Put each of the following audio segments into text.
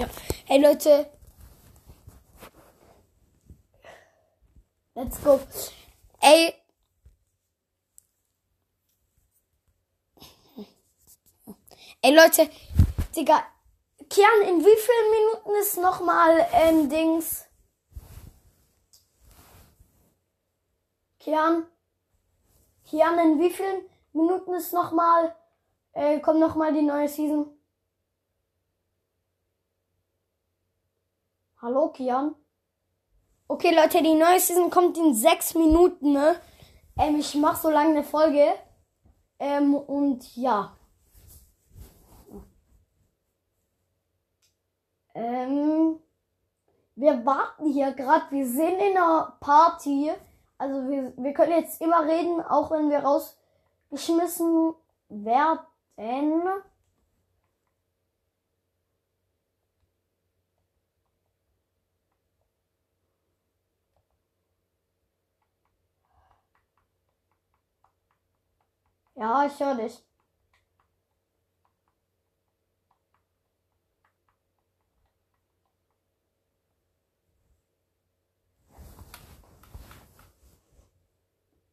Ja. Hey Leute. Let's go. Ey. Ey Leute, Digga, Kian, in wie vielen Minuten ist nochmal ähm, Dings? Kian? Kian, in wie vielen Minuten ist nochmal, äh, kommt nochmal die neue Season? Hallo, Kian? Okay, Leute, die neue Season kommt in sechs Minuten, ne? Ähm, ich mach so lange eine Folge. Ähm, und ja. Ähm, wir warten hier gerade. Wir sind in einer Party. Also wir, wir können jetzt immer reden, auch wenn wir rausgeschmissen werden. Ja, ich höre dich.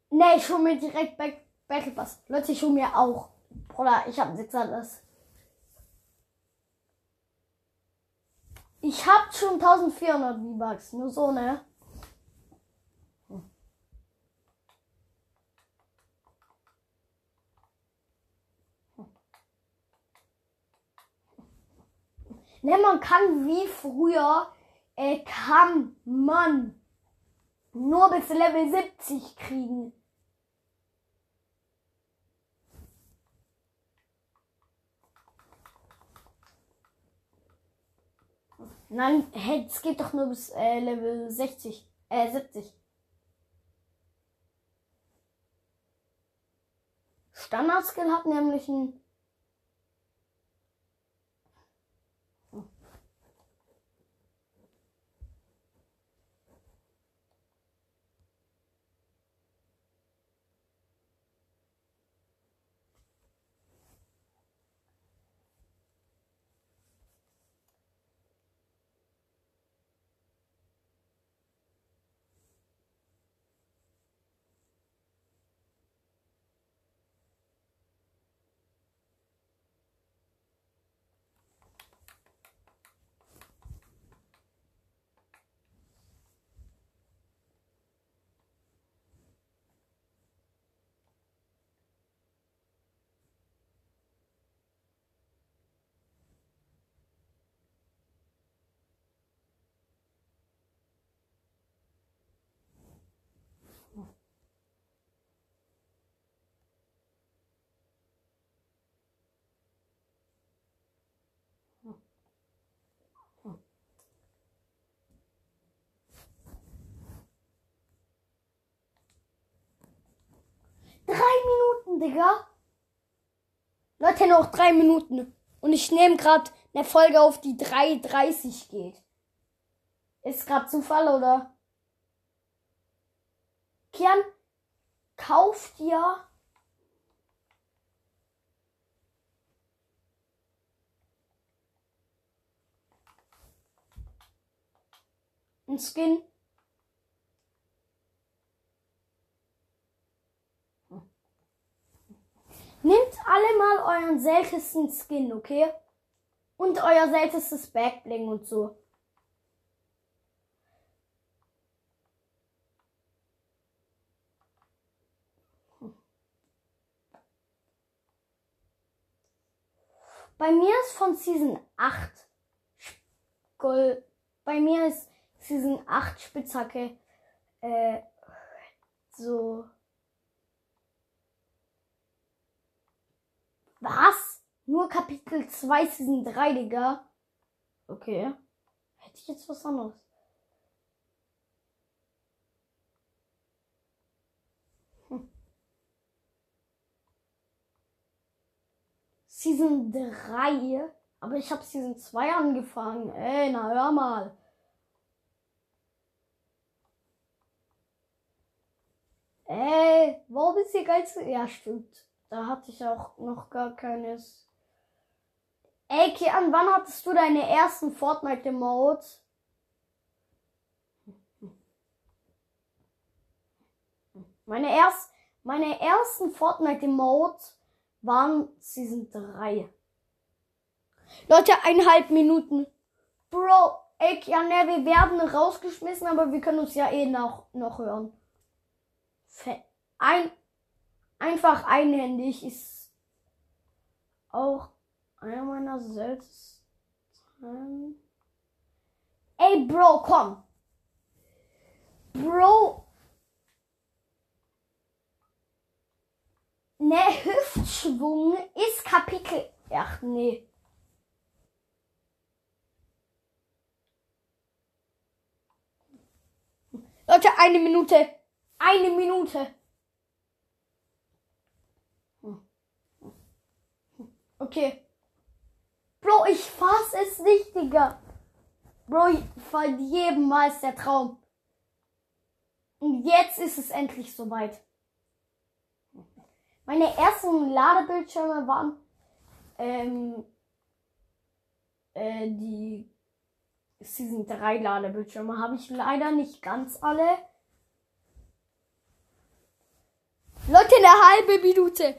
Nee, ich hole mir direkt Back Battle Pass. Leute, ich hole mir auch. Bruder, ich habe nichts anderes. Ich hab schon 1400 V-Bucks. Nur so, ne? Ne, man kann wie früher, äh, kann man nur bis Level 70 kriegen. Nein, hey, es geht doch nur bis äh, Level 60, äh, 70. Standard-Skill hat nämlich ein Digga. Leute, noch drei Minuten. Und ich nehme gerade eine Folge auf, die 3.30 geht. Ist gerade Zufall, oder? Kian, kauf dir ein Skin Nehmt alle mal euren seltensten Skin, okay? Und euer seltenstes Backbling und so. Bei mir ist von Season 8 Gold. Bei mir ist Season 8 Spitzhacke äh, so Was? Nur Kapitel 2 Season 3, Digga. Okay. Hätte ich jetzt was anderes. Hm. Season 3. Aber ich habe Season 2 angefangen. Ey, na hör mal. Ey, warum ist hier geil zu. Ja, stimmt. Da hatte ich auch noch gar keines. Ey, Kian, wann hattest du deine ersten Fortnite-Emotes? Meine, erst, meine ersten Fortnite-Emotes waren Season 3. Leute, eineinhalb Minuten. Bro, ey, ja, ne, wir werden rausgeschmissen, aber wir können uns ja eh noch, noch hören. Ein, einfach einhändig ist auch einer meiner seltensten. Ey, Bro, komm. Bro. Ne, Hüftschwung ist Kapitel. Ach nee. Leute, eine Minute. Eine Minute. Okay. Bro, ich fass es nicht, Digga. Bro, von jedem Mal ist der Traum. Und jetzt ist es endlich soweit. Meine ersten Ladebildschirme waren ähm, äh, die Season 3 Ladebildschirme. Habe ich leider nicht ganz alle. Leute, eine halbe Minute.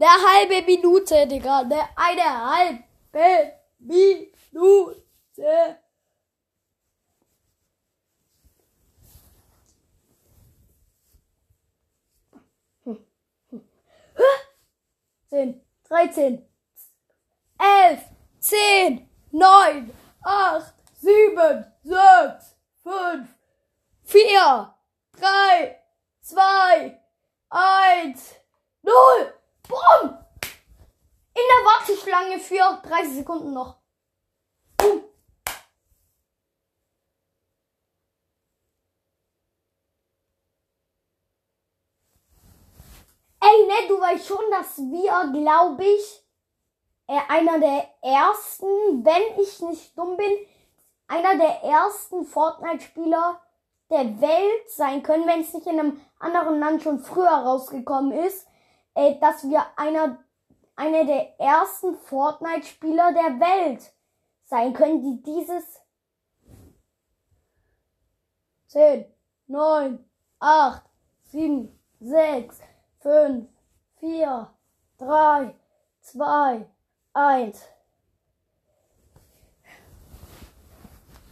Eine halbe Minute, Digga. Eine, eine halbe Minute. Hm. Hm. 10, 13, 11, 10, 9, 8, 7, 6, 5, 4, 3, 2, 1, 0. Boom! In der Warteschlange für 30 Sekunden noch. Boom! Ey, ne, du weißt schon, dass wir, glaube ich, äh, einer der ersten, wenn ich nicht dumm bin, einer der ersten Fortnite-Spieler der Welt sein können, wenn es nicht in einem anderen Land schon früher rausgekommen ist äh, dass wir einer, einer der ersten Fortnite-Spieler der Welt sein können, die dieses 10, 9, 8, 7, 6, 5, 4, 3, 2, 1.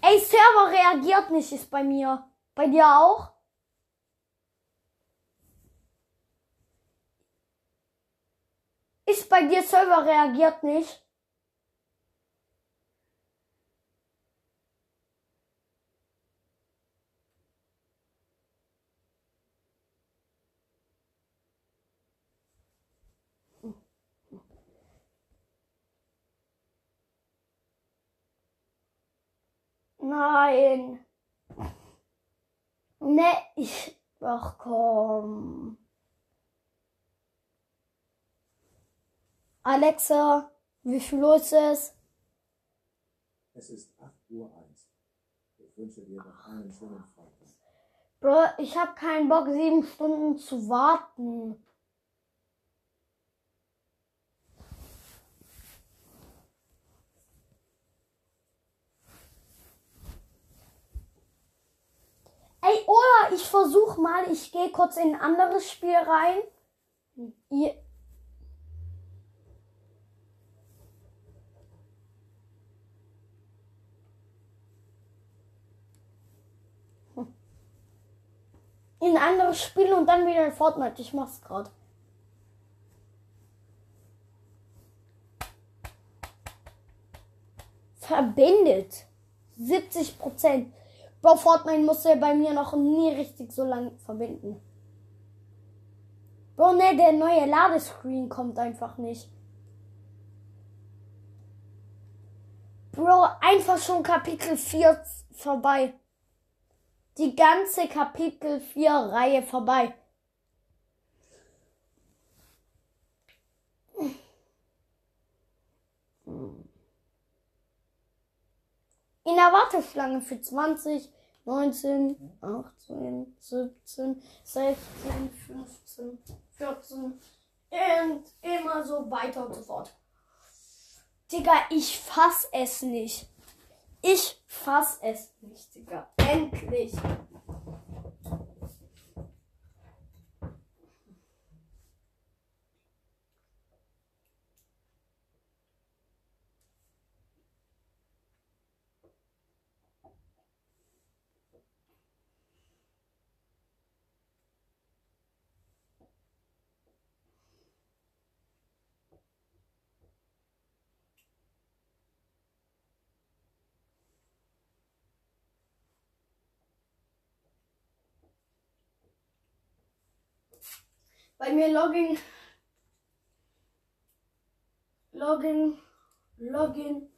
Ey, Server reagiert nicht, ist bei mir. Bei dir auch? Ist bei dir Server reagiert nicht? Nein. Ne, ich. Ach komm. Alexa, wie viel Uhr ist es? Es ist 8 Uhr 1. Ich wünsche dir noch einen schönen Freitag. Bro, ich habe keinen Bock, sieben Stunden zu warten. Ey, oder ich versuch mal, ich gehe kurz in ein anderes Spiel rein. Ihr, in ein anderes Spiel und dann wieder in Fortnite. Ich mach's gerade. Verbindet. 70 Prozent. Bro, Fortnite musste bei mir noch nie richtig so lang verbinden. Bro, ne, der neue Ladescreen kommt einfach nicht. Bro, einfach schon Kapitel 4 vorbei die ganze Kapitel 4 Reihe vorbei. In der Warteschlange für 20, 19, 18, 17, 16, 15, 14 und immer so weiter und so fort. Digga, ich fass es nicht. Ich fass es nicht, Digga. Endlich. Bei mir Login. Login. Login.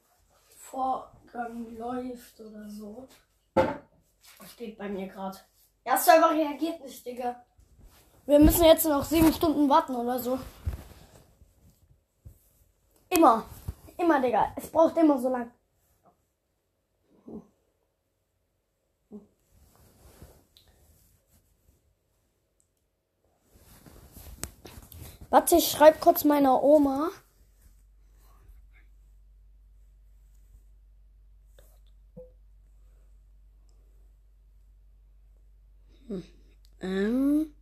Vorgang läuft oder so. Steht bei mir gerade. Ja, Server reagiert nicht, Digga. Wir müssen jetzt noch sieben Stunden warten oder so. Immer. Immer, Digga. Es braucht immer so lang. Warte, ich schreibe kurz meiner Oma. Hm. Ähm.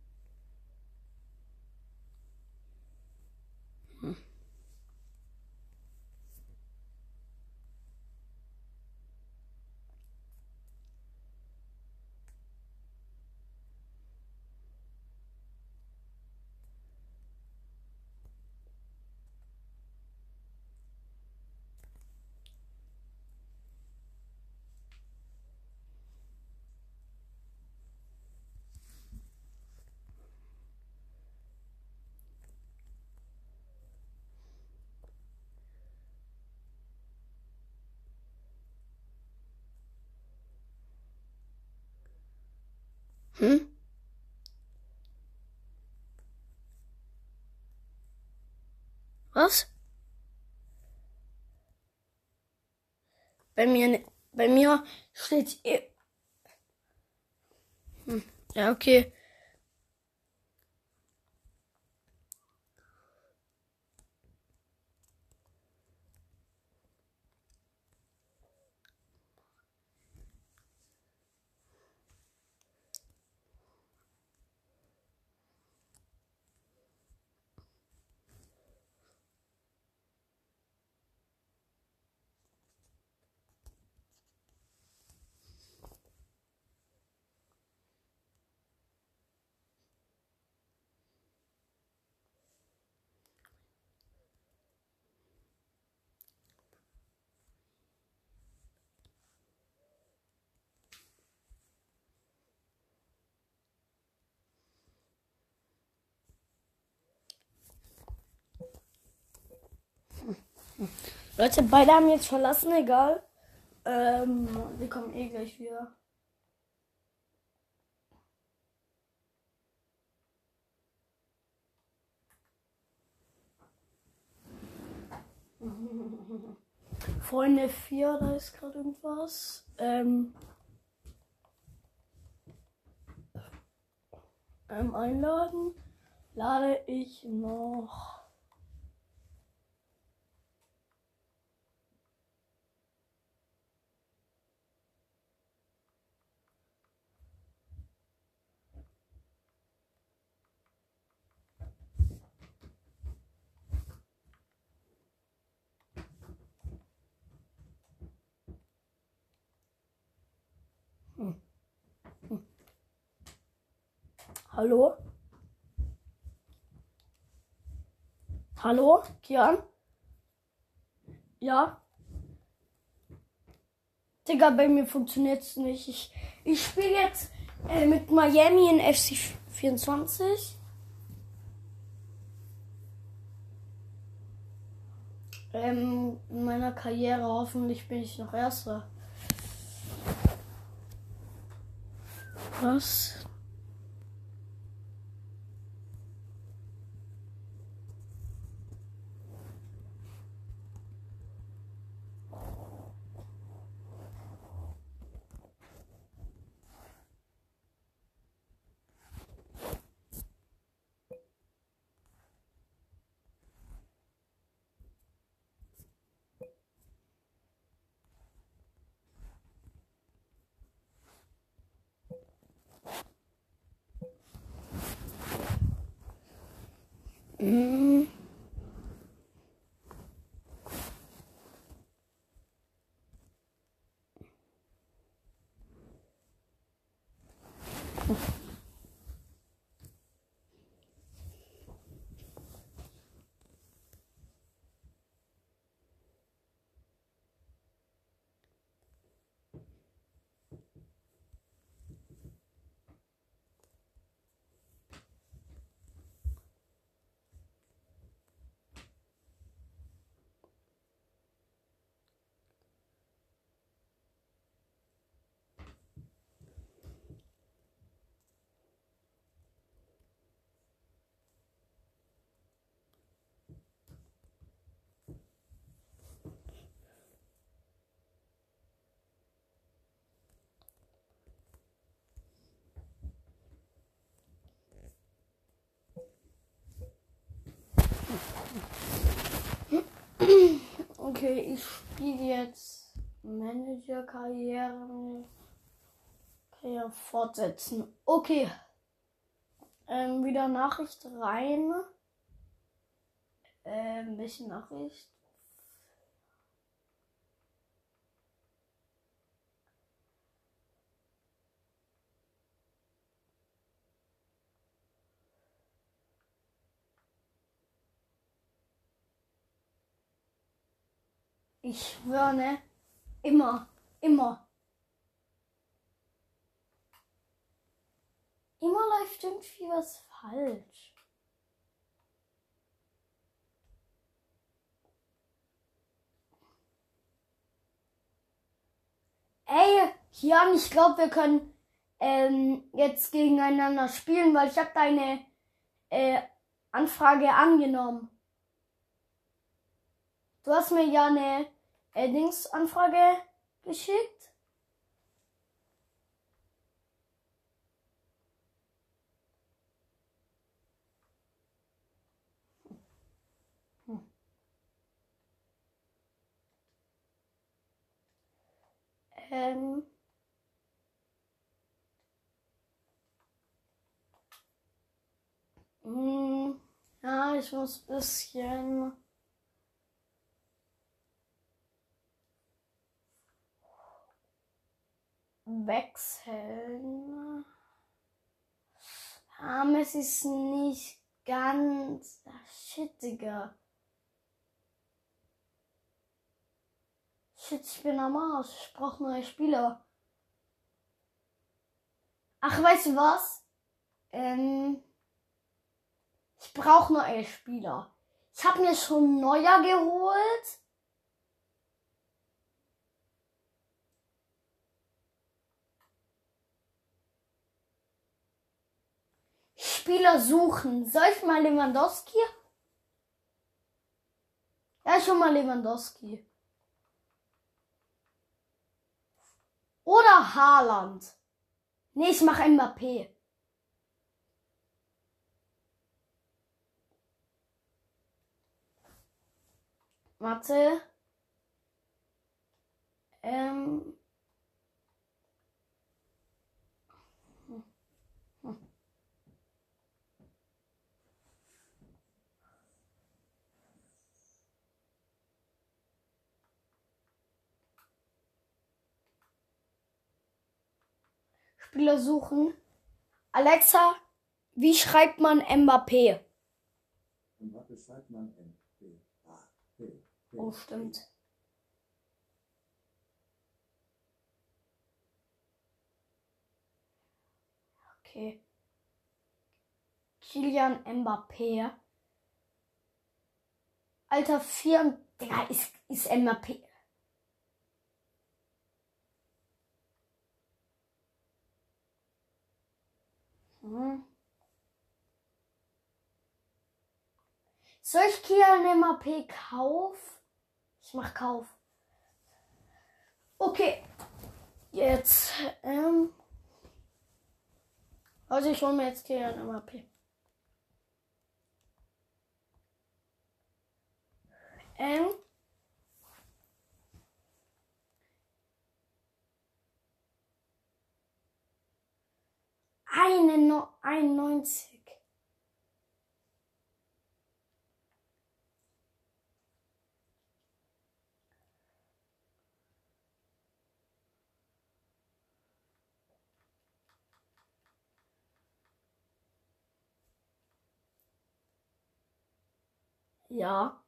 Hm? Was? Bei mir, bei mir steht. eh- Hm. Ja, okay. Leute, beide haben jetzt verlassen, egal. Ähm, wir kommen eh gleich wieder. Freunde 4, da ist gerade irgendwas. Ähm, ähm, einladen. Lade ich noch. Hallo? Hallo, Kian? Ja? Digga, bei mir funktioniert's nicht. Ich, ich spiele jetzt äh, mit Miami in FC 24. Ähm, in meiner Karriere hoffentlich bin ich noch Erster. Was? Mm. Okay, ich spiele jetzt Manager-Karriere. Karriere fortsetzen. Okay. Ähm, wieder Nachricht rein. Ähm, bisschen Nachricht. Ich schwöre, ne? Immer, immer. Immer läuft irgendwie was falsch. Ey, Jan, ich glaube, wir können ähm, jetzt gegeneinander spielen, weil ich habe deine äh, Anfrage angenommen. Du hast mir ja eine äh, Dingsanfrage geschickt. Hm. Ähm. Hm, ja, ich muss bisschen. Wechseln. Aber es ist nicht ganz shittiger. Shit, ich bin am Arsch. Ich brauche neue Spieler. Ach, weißt du was? Ähm, ich brauche neue Spieler. Ich habe mir schon neuer geholt. Spieler suchen. Soll ich mal Lewandowski? Ja, schon mal Lewandowski. Oder Haaland. Nee, ich mache Mbappé. Warte. Ähm. Spieler suchen. Alexa, wie schreibt man Mbappé? Mbappé schreibt man M. P. A. P. P. Oh, stimmt. Okay. Kilian Mbappé. Alter, 4. Digga, ist, ist Mbappé. Hm. Soll ich Kian MAP Kauf? Ich mach Kauf. Okay. Jetzt, ähm. Also ich hole mir jetzt Kian MAP. Ähm. eine 91. Ja.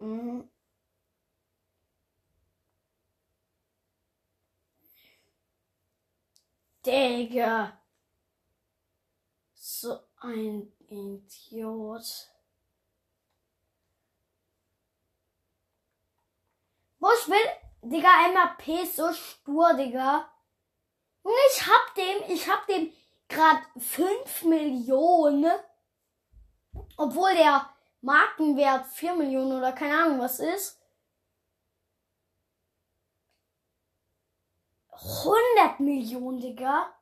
Mhm. Digga. So ein Idiot. Wo ich will, Digga, MAP so stur, Digga. Und ich hab dem, ich hab dem grad 5 Millionen. Obwohl der Markenwert 4 Millionen oder keine Ahnung was ist. 100 Millionen, Digga.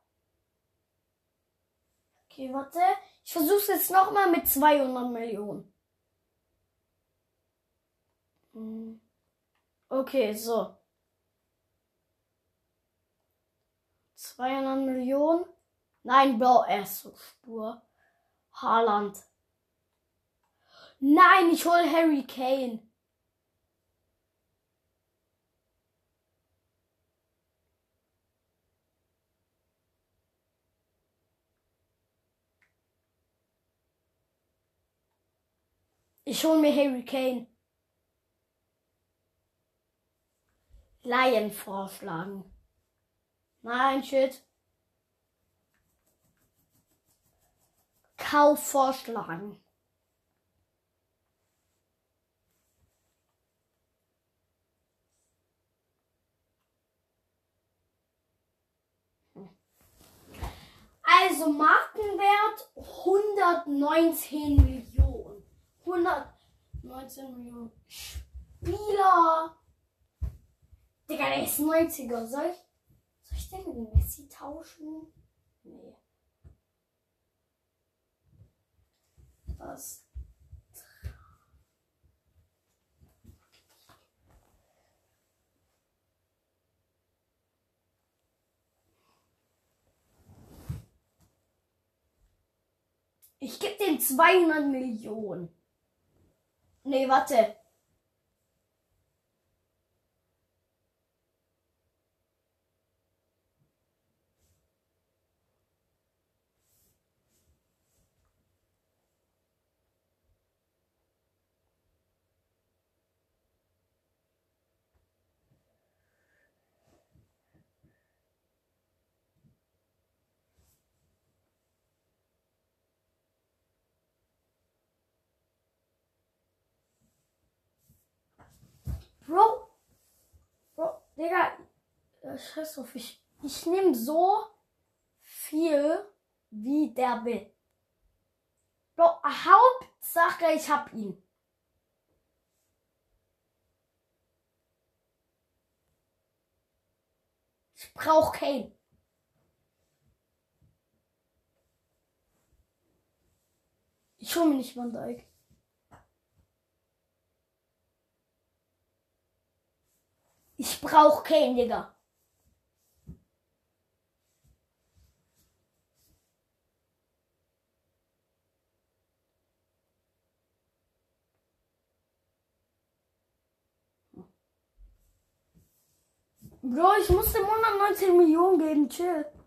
Okay, warte. Ich versuch's jetzt nochmal mit 200 Millionen. Hm. Okay, so. 200 Millionen. Nein, Bro, er ist so stur. Haaland. Nein, ich hol Harry Kane. Ich hol mir Harry Kane. Lion vorschlagen. Nein, shit. Kauf vorschlagen. Also Markenwert 119 Millionen. 119 Millionen. Spieler. Digga, der ist 90er. Soll ich, soll ich denn mit Messi tauschen? Nee. Das. Ich gebe den 200 Millionen. Nee, warte. Bro. Bro, Digga. äh, Scheiß auf, ich, ich nehme so viel, wie der will. Bro, Hauptsache, ich hab ihn. Ich brauch Kane. Ich hol mir nicht Van Dijk. Ich brauch Kane, Digga. Bro, ich muss dem 119 Millionen geben, chill.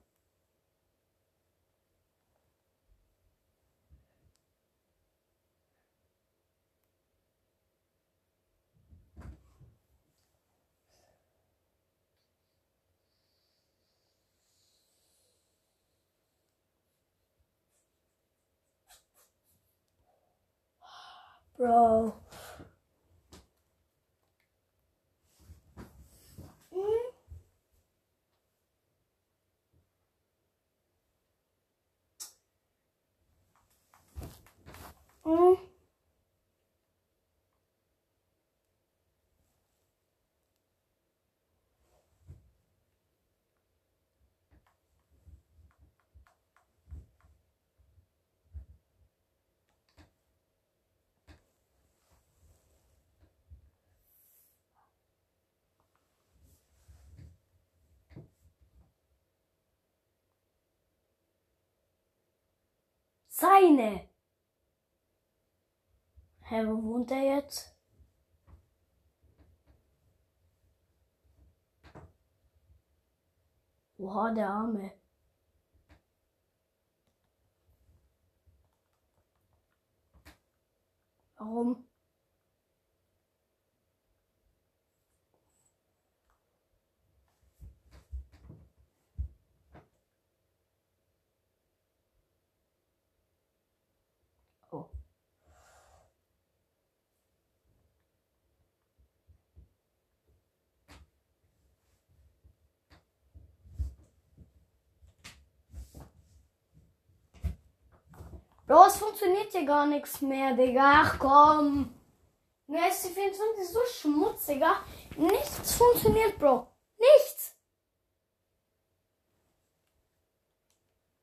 Bro. Seine. Hä, wo wohnt er jetzt? Oha, der Arme. Warum? Bro, es funktioniert hier gar nichts mehr, Digga. Ach komm. Ist die 24 so schmutziger. Nichts funktioniert, Bro. Nichts.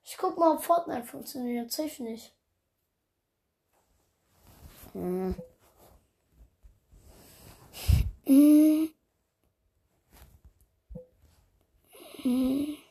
Ich guck mal, ob Fortnite funktioniert. Safe nicht. Hm. Hm. Hm.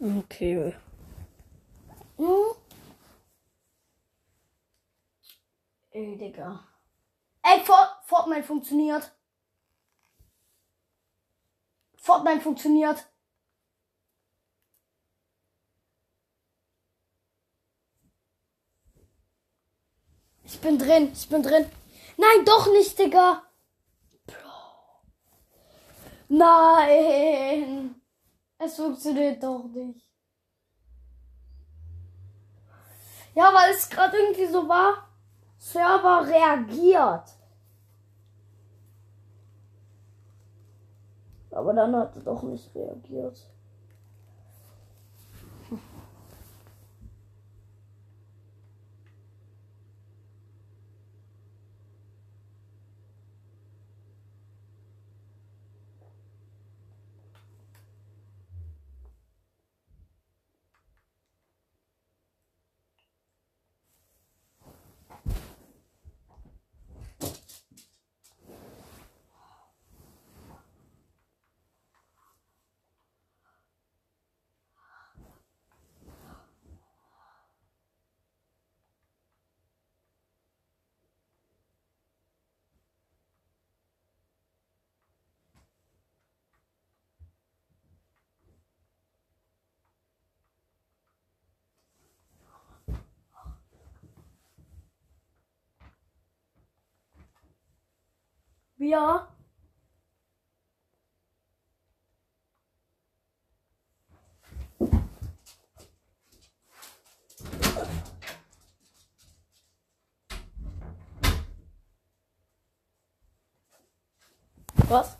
Okay. Hm? Ey, Digga. Ey, Fort Fortnite funktioniert. Fortnite funktioniert. Ich bin drin, ich bin drin. Nein, doch nicht, Digga. Bro. Nein. Es funktioniert doch nicht. Ja, weil es gerade irgendwie so war. Server reagiert. Aber dann hat er doch nicht reagiert. Ja. Was?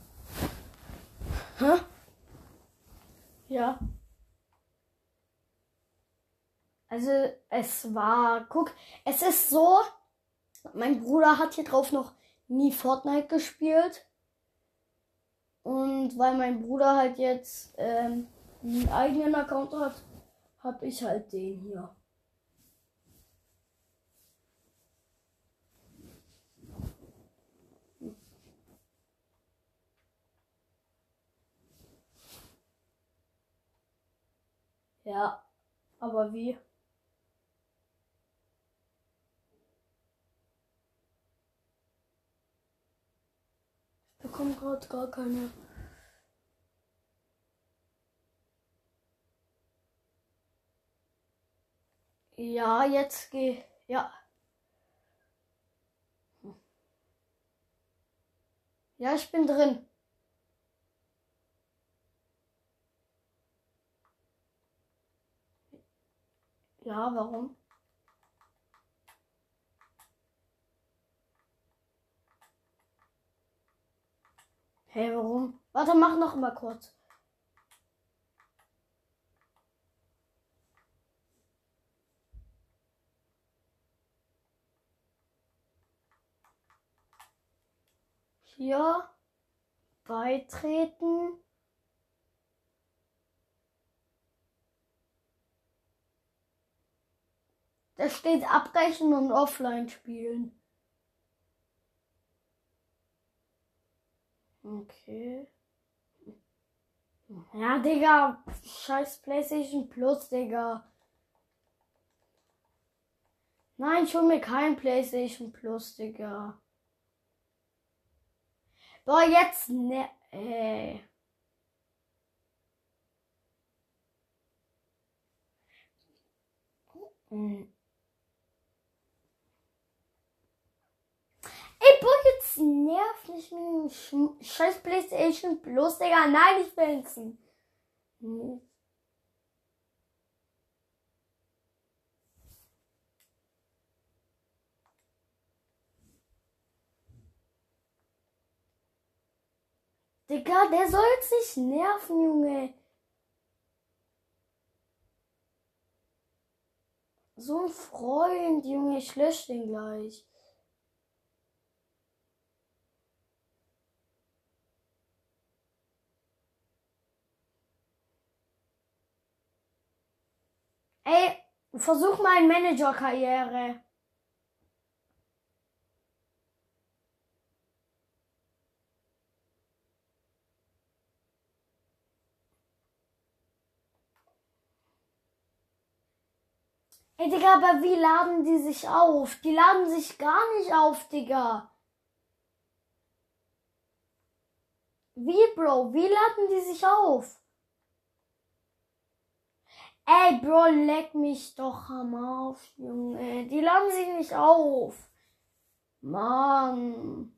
Hä? Ja. Also es war, guck, es ist so, mein Bruder hat hier drauf noch nie Fortnite gespielt. Und weil mein Bruder halt jetzt ähm, einen eigenen Account hat, habe ich halt den hier. Ja, aber wie? bekomme gerade gar keine. Ja, jetzt geh. Ja. Ja, ich bin drin. Ja, warum? Hey, warum? Warte, mach noch mal kurz. Hier beitreten. Da steht abbrechen und offline spielen. Okay. Ja, Digga. Scheiß PlayStation Plus, Digga. Nein, ich hol mir kein PlayStation Plus, Digga. Boah, jetzt ne. Ey. Hm. Ey, boah, jetzt nerv nicht mit dem Sch scheiß Playstation Plus, Digga. Nein, ich will's nicht. Digga, der soll nicht nerven, Junge. So ein Freund, Junge, ich lösche den gleich. Ey, versuch mal eine Manager-Karriere. Ey, Digga, aber wie laden die sich auf? Die laden sich gar nicht auf, Digga. Wie, Bro? Wie laden die sich auf? Ey, Bro, leck mich doch am auf, Junge. Die laden sich nicht auf. Mann.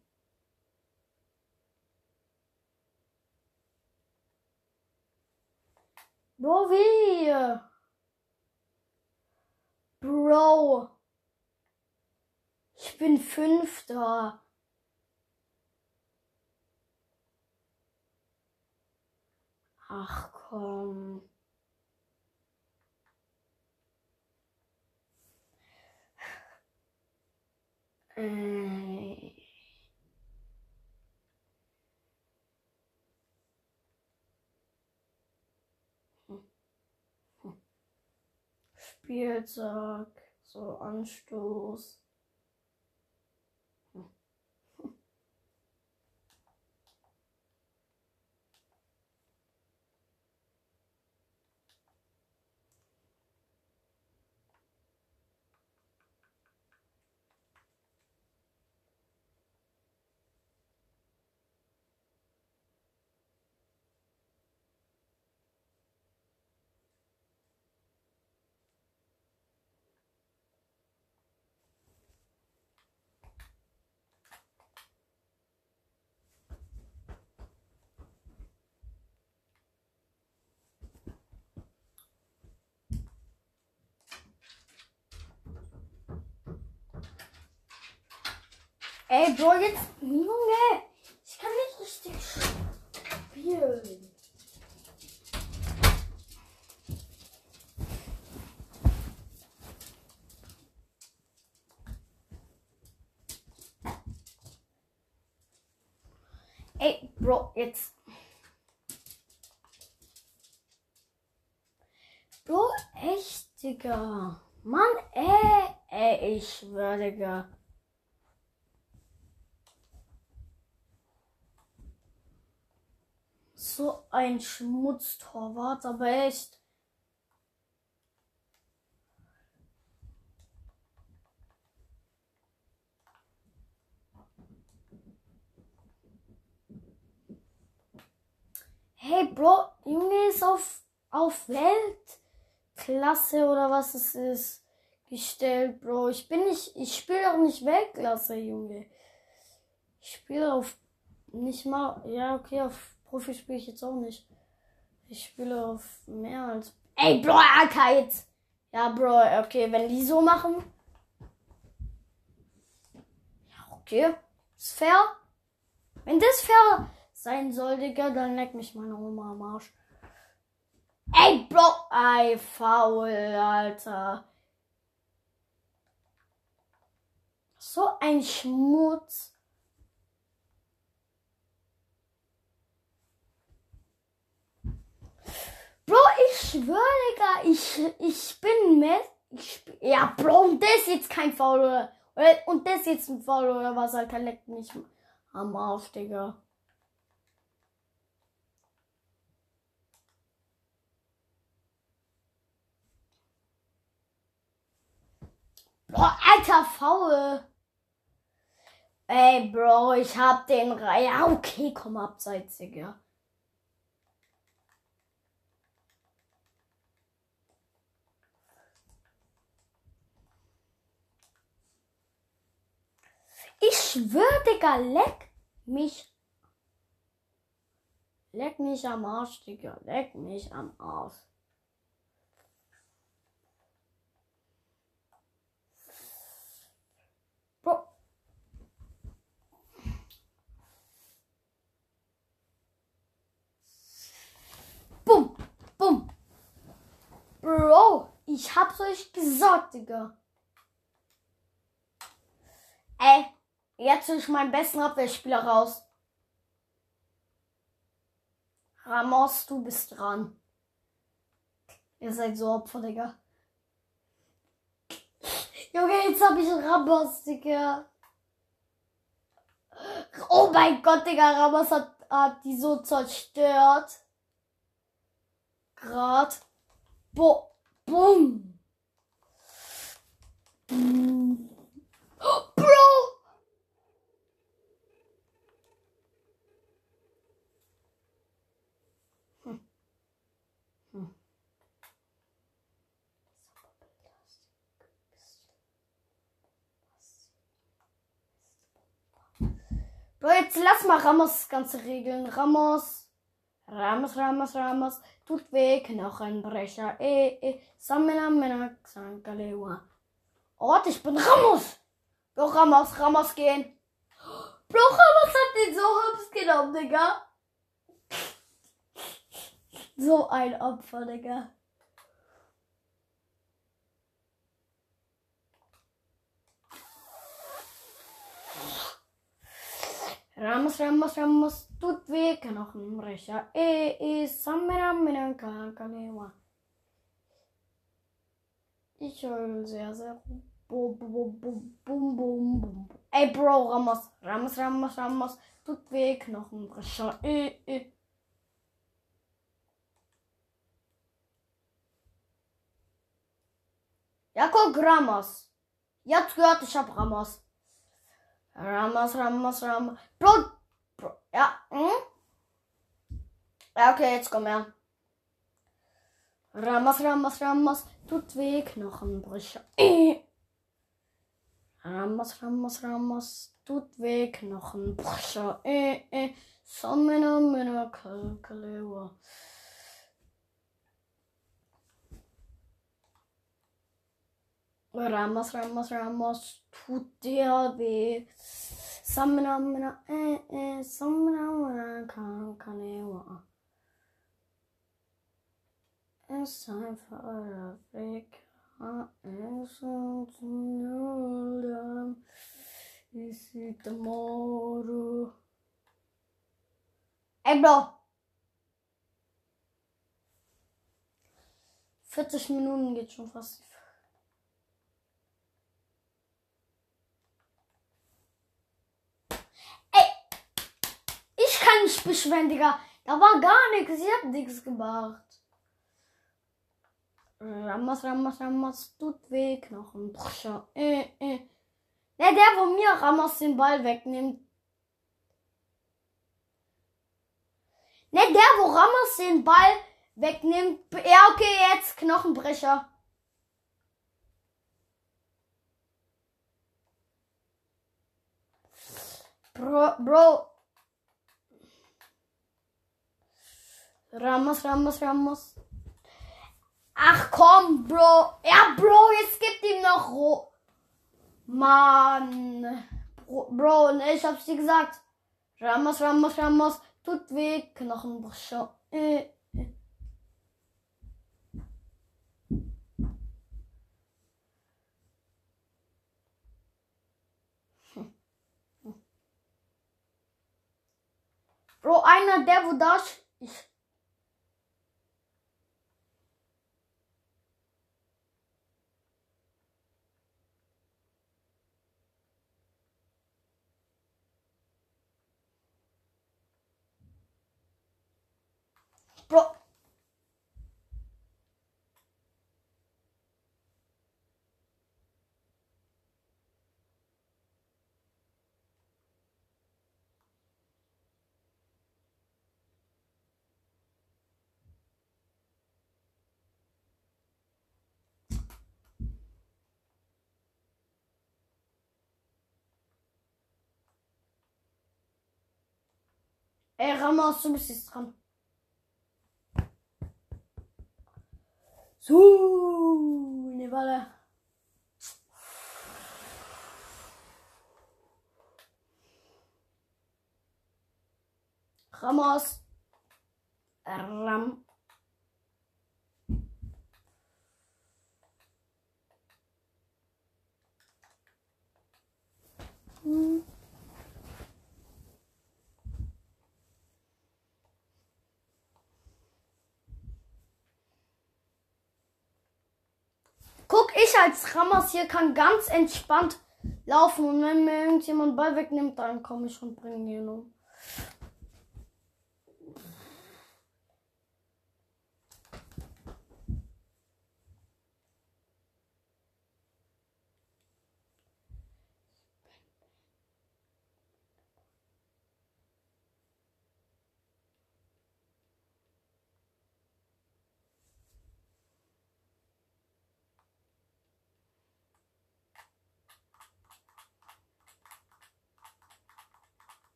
Bro, wie? Bro. Ich bin Fünfter. Ach komm. Äh. Spieltag, so Anstoß. Ey, Bro, jetzt. Junge! Ich kann nicht richtig spielen. Ey, Bro, jetzt. Bro, echt, Digga. Mann, ey, ey, ich schwör, Digga. So ein Schmutztorwart, aber echt. Hey Bro, Junge ist auf, auf Weltklasse oder was es ist gestellt, Bro. Ich bin nicht, ich spiele auch nicht Weltklasse, Junge. Ich spiele auf nicht mal, ja, okay, auf Profi spiele ich jetzt auch nicht. Ich spiele auf mehr als. Ey, Bro, Arcade! Ja, Bro, okay, wenn die so machen. Ja, okay. Ist fair. Wenn das fair sein soll, Digga, dann leck mich meine Oma am Arsch. Ey, Bro, ey, faul, Alter. So ein Schmutz. Bro, ich schwöre, Digga, ich, ich bin mit. Ja, Bro, und das ist jetzt kein Foul, oder? Und das ist jetzt ein Foul, oder was, Alter, leckt mich am Arsch, Digga. Boah, alter Faul. Ey, Bro, ich hab den Re Ja, okay, komm abseits, Digga. Ich schwör, Digga, leck mich. Leck mich am Arsch, Digga. Leck mich am Arsch. Bro. Bumm, bumm. Bro, ich hab's euch gesagt, Digga. Ey, jetzt ich meinen besten Abwehrspieler raus. Ramos, du bist dran. Ihr seid so Opfer, Digga. Junge, jetzt hab ich Ramos, Digga. Oh mein Gott, Digga, Ramos hat, hat die so zerstört. Grad. Bo. Bumm. Bro! Bro, jetzt lass mal Ramos das Ganze regeln. Ramos. Ramos, Ramos, Ramos. Tut weh, Knochenbrecher. Eh, eh. Samina, Mena, Xankalewa. Warte, ich bin Ramos. Bro, Ramos, Ramos gehen. Bro, Ramos hat den so hübsch genommen, Digga. So ein Opfer, Digga. Ramos, Ramos, Ramos, tut weh, Knochenbrecher. Eh, eh, Samina, Mena, Xankalewa. Ich heul sehr, sehr. Bum, bum, bum, bum, bum, bum. Ey, Bro, Ramos, Ramos, Ramos, Ramos. Tut weh, Knochenbrecher. Äh, äh. Ja, guck, Ramos. Jetzt gehört, ich hab Ramos. Ramos, Ramos, Ramos. Bro, ja, hm? Ja, okay, jetzt komm her. Ramos, Ramos, Ramos, tut weh, Knochenbrüche. Äh. Ramos, Ramos, Ramos, tut weh, Knochenbrüche. Äh, äh. Samina, mina, kalkalewa. Ramos, Ramos, Ramos, tut dir weh. Samina, mina, äh, äh. Samina, mina, kalkalewa. Es sei für eure Weg. Es ist nur Is it tomorrow? Ey, Bro. 40 Minuten geht schon fast. Ey. Ich beschweren, Digga. Da war gar nichts. Ich hab nichts gemacht. Ramos, Ramos, Ramos, tut weh, Knochenbrecher. Äh, äh. Der, der, wo mir Ramos den Ball wegnimmt. Ne, der, wo Ramos den Ball wegnimmt. Ja, okay, jetzt Knochenbrecher. Bro, Bro. Ramos, Ramos, Ramos. Ach komm, Bro. Ja, Bro, jetzt gibt ihm noch Ro. Mann. Bro, Bro, ne, ich hab's dir gesagt. Ramos, Ramos, Ramos. Tut weh. Knochenbruch schon. Äh. Bro, einer, der wo da sch- ich Bro. Ey, Ramos, du bist jetzt dran. So, ne Balle. Ramos. Ram. Hm. Guck, ich als Ramos hier kann ganz entspannt laufen und wenn mir irgendjemand Ball wegnimmt, dann komme ich und bringe ihn um.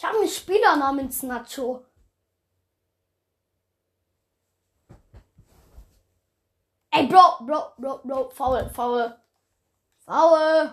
Ich habe einen Spieler namens Nacho. Ey, Bro, Bro, Bro, Bro, faul, faul. Faul.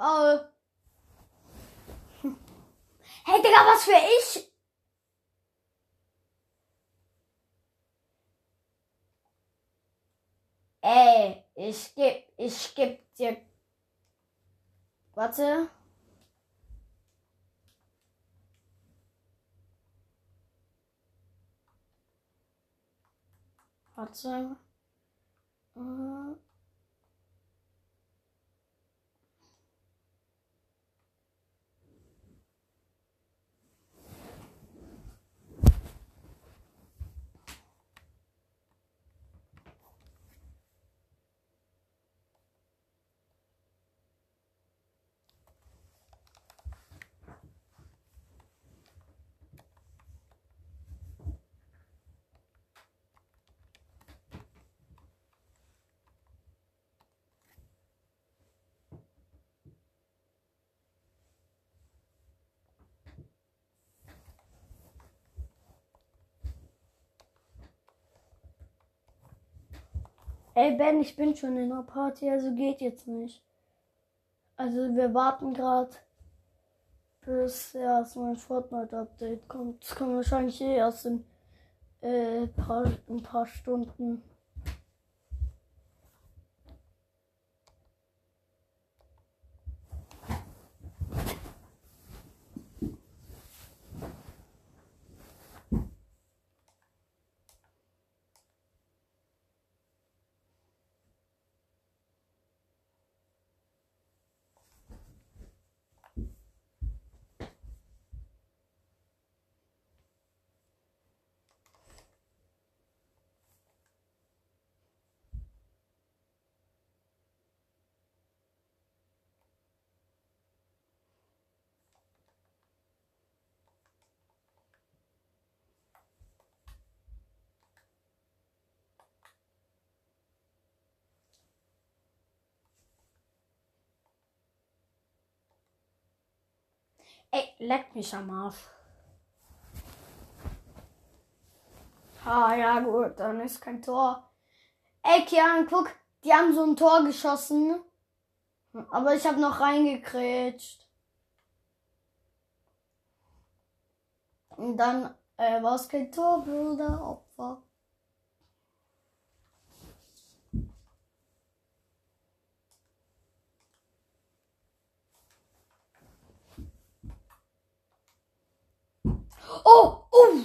Faul! Hey, Digga, was für ich? Ey, ich geb, ich geb dir. Warte. Warte. Äh. Ey, Ben, ich bin schon in der Party, also geht jetzt nicht. Also wir warten gerade, bis erst mein Fortnite-Update kommt. Das kommt wahrscheinlich eh erst in äh, paar, ein paar Stunden. Ey, leck mich am Arsch. Ah, ja, gut, dann ist kein Tor. Ey, Kian, guck, die haben so ein Tor geschossen. Aber ich habe noch reingekrätscht. Und dann äh, war es kein Tor, Bruder, Opfer. Oh, oh.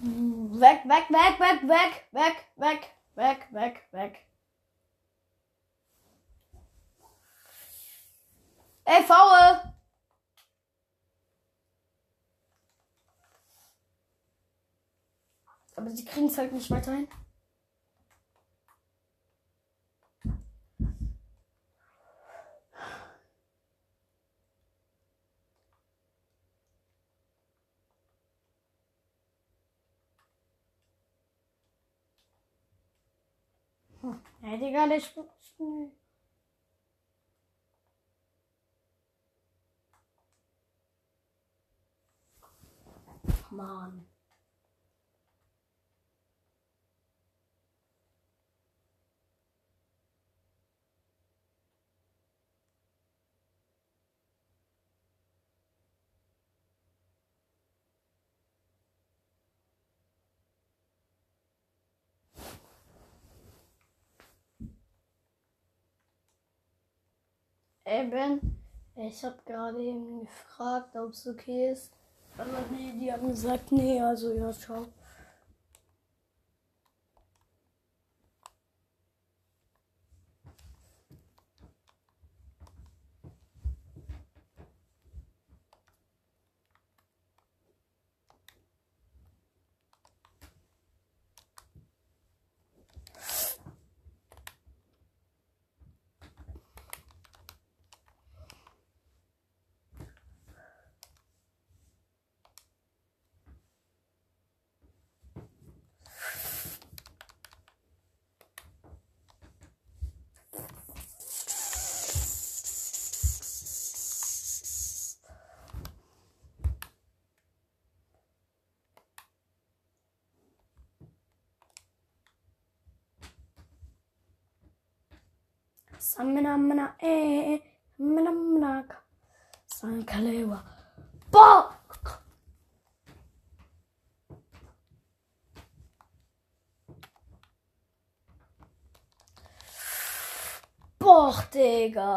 Weg, weg, weg, weg, weg, weg, weg, weg, weg, weg. Ey, Faul! Aber sie kriegen es halt nicht weiterhin. Ey, Digga, der spielt schnell. Mann. Ey, Ben, ich hab gerade eben gefragt, ob es okay ist. Aber nee, die haben gesagt, nee, also ja, ciao. Samina mana eh kalewa. Fuck! Boah, Digga.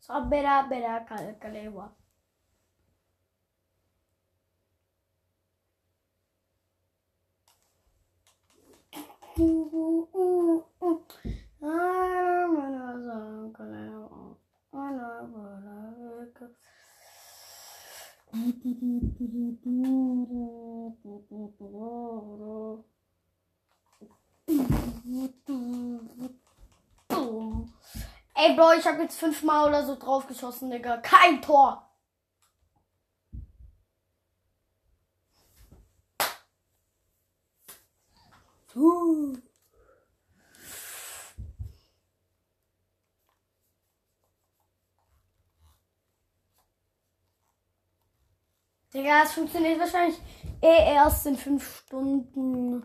Sobera bera kalkalewa. Thank you. Ey, Bro, ich habe jetzt fünfmal oder so drauf geschossen, Digga. Kein Tor. Digga, es funktioniert wahrscheinlich eh erst in fünf Stunden.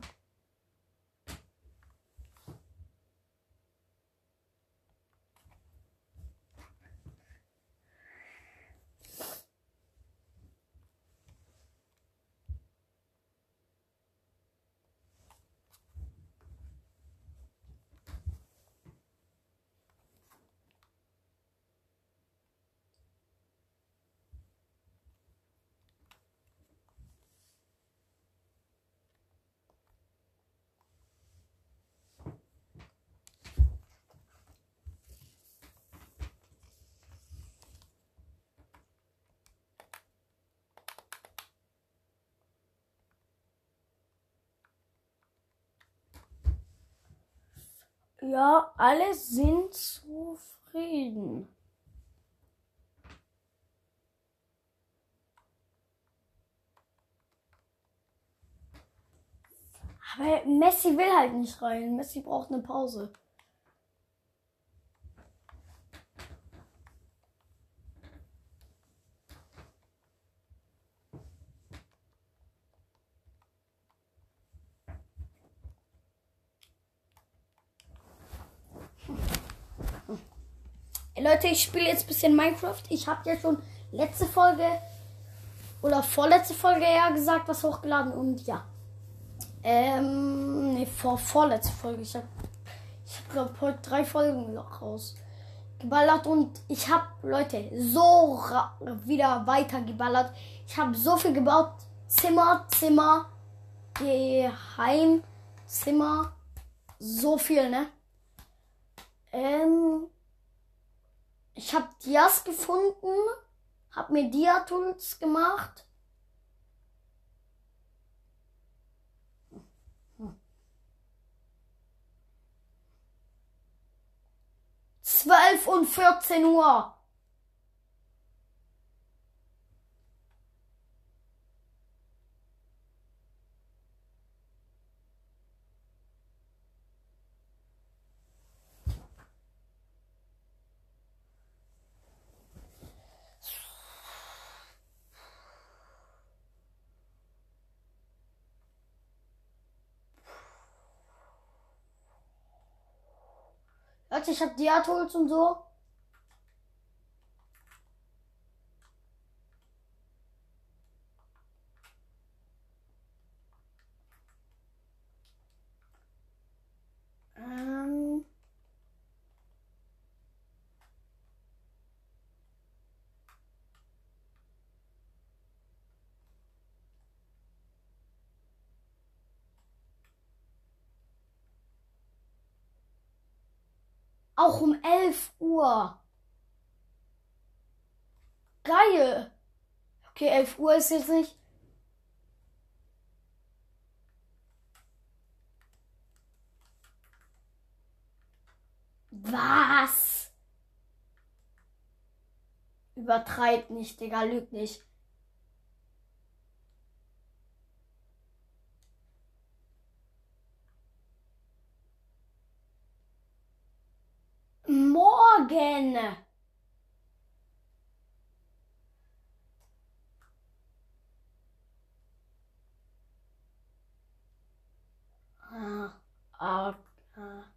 Ja, alle sind zufrieden. Aber Messi will halt nicht rein. Messi braucht eine Pause. Leute, ich spiele jetzt ein bisschen Minecraft. Ich habe ja schon letzte Folge oder vorletzte Folge ja gesagt, was hochgeladen und ja. Ähm, nee, vor, vorletzte Folge. Ich habe, ich glaube, heute drei Folgen noch rausgeballert und ich habe, Leute, so wieder weiter geballert. Ich habe so viel gebaut. Zimmer, Zimmer, Geheimzimmer. So viel, ne? Ähm, ich habe Dias gefunden, habe mir Dia-Tools gemacht. Zwölf und vierzehn Uhr. Leute, ich hab Diatools und so. Auch um 11 Uhr. Geil. Okay, 11 Uhr ist jetzt nicht. Was? Übertreibt nicht, Digga, lügt nicht. Morgen. Ah, ah, ah.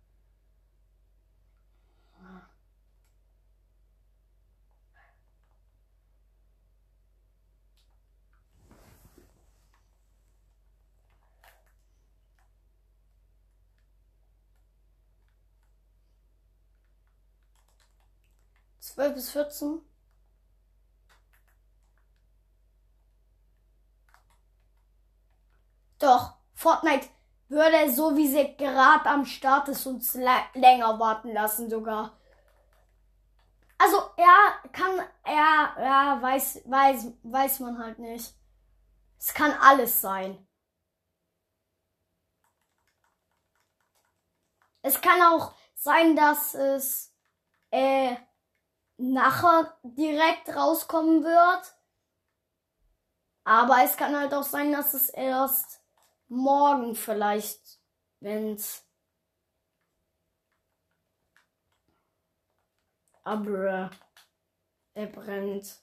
12 bis 14. Doch, Fortnite würde so wie sie gerade am Start ist uns länger warten lassen sogar. Also er kann, er, ja, weiß, weiß, weiß man halt nicht. Es kann alles sein. Es kann auch sein, dass es äh, nachher direkt rauskommen wird. Aber es kann halt auch sein, dass es erst morgen vielleicht, wenn's aber er brennt.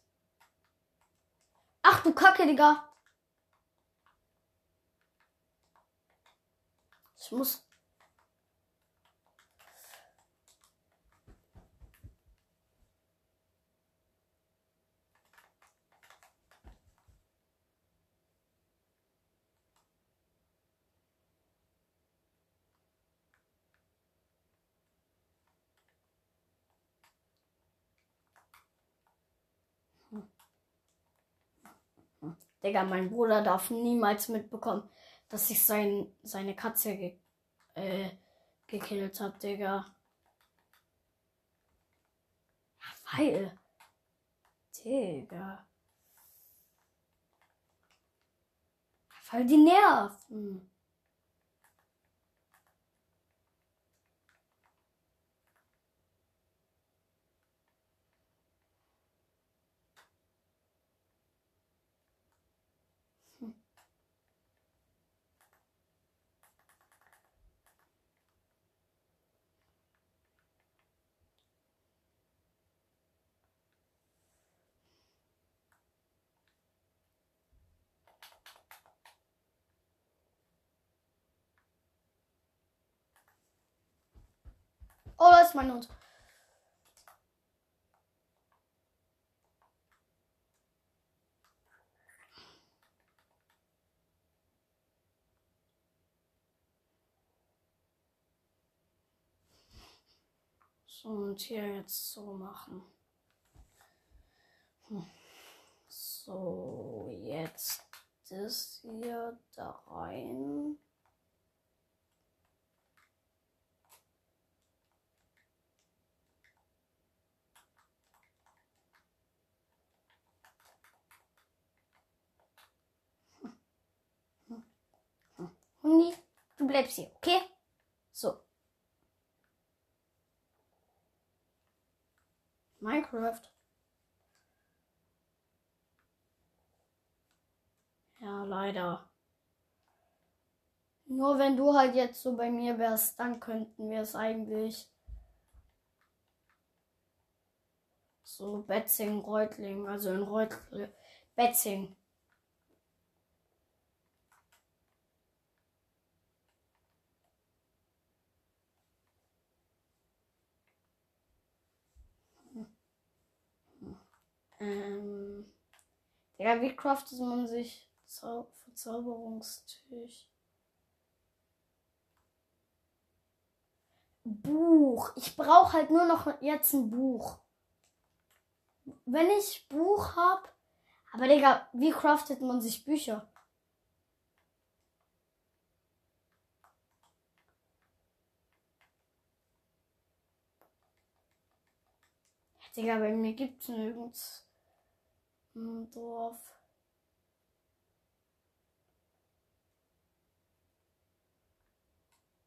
Ach du Kacke, Digga. Ich muss Digga, mein Bruder darf niemals mitbekommen, dass ich sein, seine Katze ge äh, gekillt habe, Digga. Weil. Digga. Weil die nerven. Oh, da ist mein. So, und hier jetzt so machen. Hm. So, jetzt das hier da rein. Hundi, du bleibst hier, okay? So. Minecraft. Ja, leider. Nur wenn du halt jetzt so bei mir wärst, dann könnten wir es eigentlich. So Betzing, Reutling, also in Reutling, Betzing. Ähm. Ja, wie craftet man sich Zau Verzauberungstisch? Buch. Ich brauche halt nur noch jetzt ein Buch. Wenn ich Buch habe. Aber Digga, wie craftet man sich Bücher? Digga, bei mir gibt's nirgends. mudou